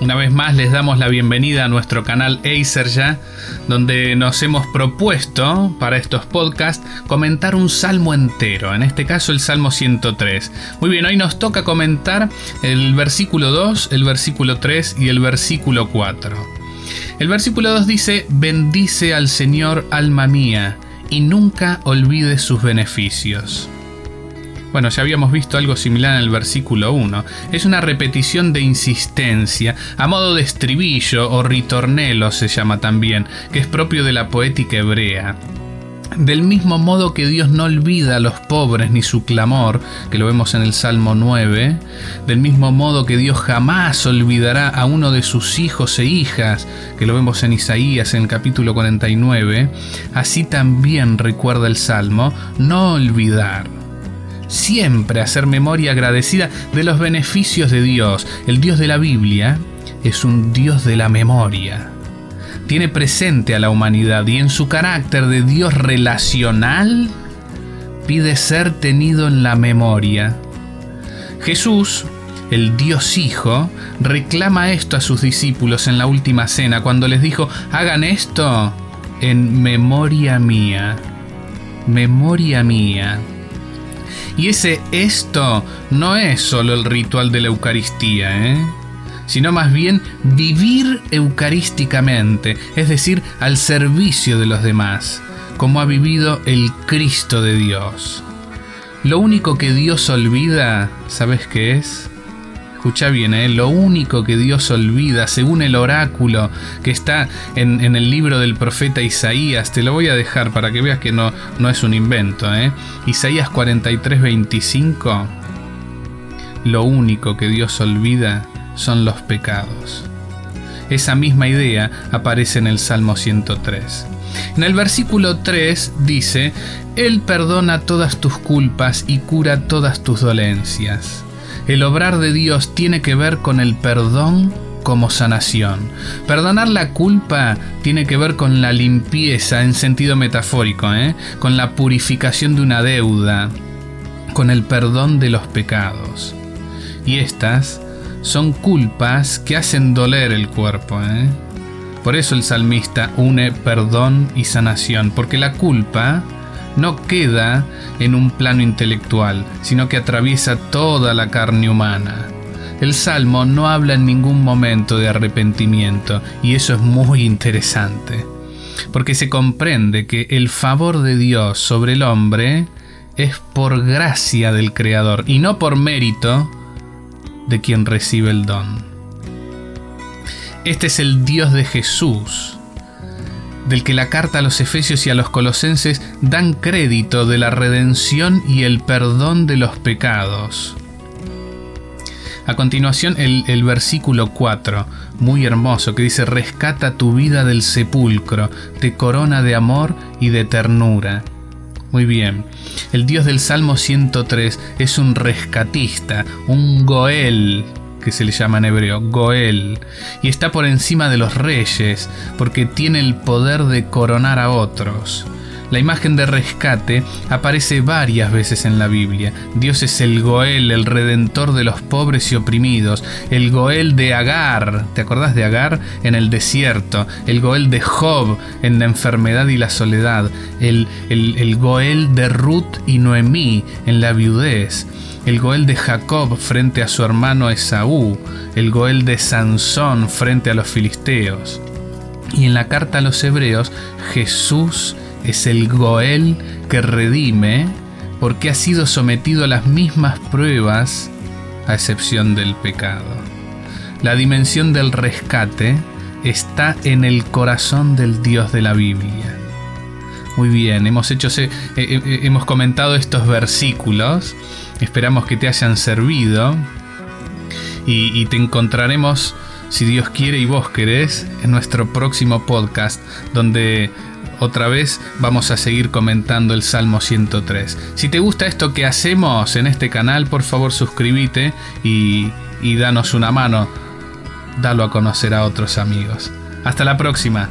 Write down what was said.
Una vez más les damos la bienvenida a nuestro canal Acer ya, donde nos hemos propuesto para estos podcasts comentar un salmo entero, en este caso el Salmo 103. Muy bien, hoy nos toca comentar el versículo 2, el versículo 3 y el versículo 4. El versículo 2 dice, bendice al Señor alma mía, y nunca olvides sus beneficios. Bueno, ya habíamos visto algo similar en el versículo 1. Es una repetición de insistencia, a modo de estribillo o ritornelo se llama también, que es propio de la poética hebrea. Del mismo modo que Dios no olvida a los pobres ni su clamor, que lo vemos en el Salmo 9, del mismo modo que Dios jamás olvidará a uno de sus hijos e hijas, que lo vemos en Isaías en el capítulo 49, así también recuerda el Salmo, no olvidar siempre hacer memoria agradecida de los beneficios de Dios. El Dios de la Biblia es un Dios de la memoria. Tiene presente a la humanidad y en su carácter de Dios relacional pide ser tenido en la memoria. Jesús, el Dios Hijo, reclama esto a sus discípulos en la última cena cuando les dijo, hagan esto en memoria mía. Memoria mía. Y ese esto no es solo el ritual de la Eucaristía, ¿eh? sino más bien vivir eucarísticamente, es decir, al servicio de los demás, como ha vivido el Cristo de Dios. Lo único que Dios olvida, ¿sabes qué es? Escucha bien, ¿eh? lo único que Dios olvida, según el oráculo que está en, el libro del profeta Isaías, te lo voy a dejar para que veas que no, no es un invento. ¿eh? Isaías 43, 25, lo único que Dios olvida son los pecados. Esa misma idea aparece en el Salmo 103. En el versículo 3 dice, Él perdona todas tus culpas y cura todas tus dolencias. El obrar de Dios tiene que ver con el perdón como sanación. Perdonar la culpa tiene que ver con la limpieza en sentido metafórico, ¿eh? con la purificación de una deuda, con el perdón de los pecados. Y estas son culpas que hacen doler el cuerpo. ¿eh? Por eso el salmista une perdón y sanación, porque la culpa no queda en un plano intelectual, sino que atraviesa toda la carne humana. El Salmo no habla en ningún momento de arrepentimiento, y eso es muy interesante, porque se comprende que el favor de Dios sobre el hombre es por gracia del Creador y no por mérito de quien recibe el don. Este es el Dios de Jesús, del que la carta a los Efesios y a los Colosenses dan crédito de la redención y el perdón de los pecados. A continuación el, versículo 4, muy hermoso, que dice, rescata tu vida del sepulcro, te corona de amor y de ternura. Muy bien, el Dios del Salmo 103 es un rescatista, un Goel, que se le llama en hebreo, Goel, y está por encima de los reyes, porque tiene el poder de coronar a otros. La imagen de rescate aparece varias veces en la Biblia. Dios es el Goel, el redentor de los pobres y oprimidos. El Goel de Agar, ¿te acordás de Agar? En el desierto. El Goel de Job en la enfermedad y la soledad. El, el, el Goel de Ruth y Noemí en la viudez el Goel de Jacob frente a su hermano Esaú, el Goel de Sansón frente a los filisteos. Y en la carta a los hebreos, Jesús es el Goel que redime porque ha sido sometido a las mismas pruebas a excepción del pecado. La dimensión del rescate está en el corazón del Dios de la Biblia. Muy bien, hemos hecho eh, eh, hemos comentado estos versículos Esperamos que te hayan servido y, te encontraremos, si Dios quiere y vos querés, en nuestro próximo podcast, donde otra vez vamos a seguir comentando el Salmo 103. Si te gusta esto que hacemos en este canal, por favor suscríbete y, y danos una mano. Dalo a conocer a otros amigos. Hasta la próxima.